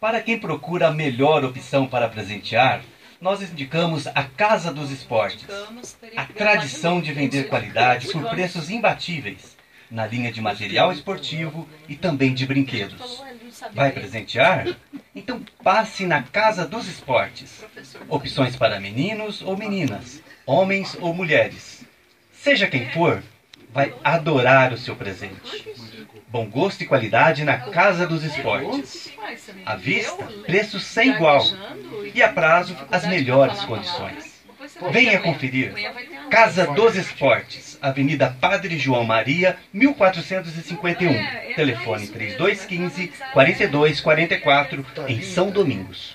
Para quem procura a melhor opção para presentear, nós indicamos a Casa dos Esportes. A tradição de vender qualidade por preços imbatíveis, na linha de material esportivo e também de brinquedos. Vai presentear? Então passe na Casa dos Esportes. Opções para meninos ou meninas, homens ou mulheres. Seja quem for, vai adorar o seu presente. Bom gosto e qualidade na Casa dos Esportes. À vista, preço sem igual. E a prazo, as melhores condições. Venha conferir. Casa dos Esportes, Avenida Padre João Maria, 1451. Telefone 3215 4244, em São Domingos.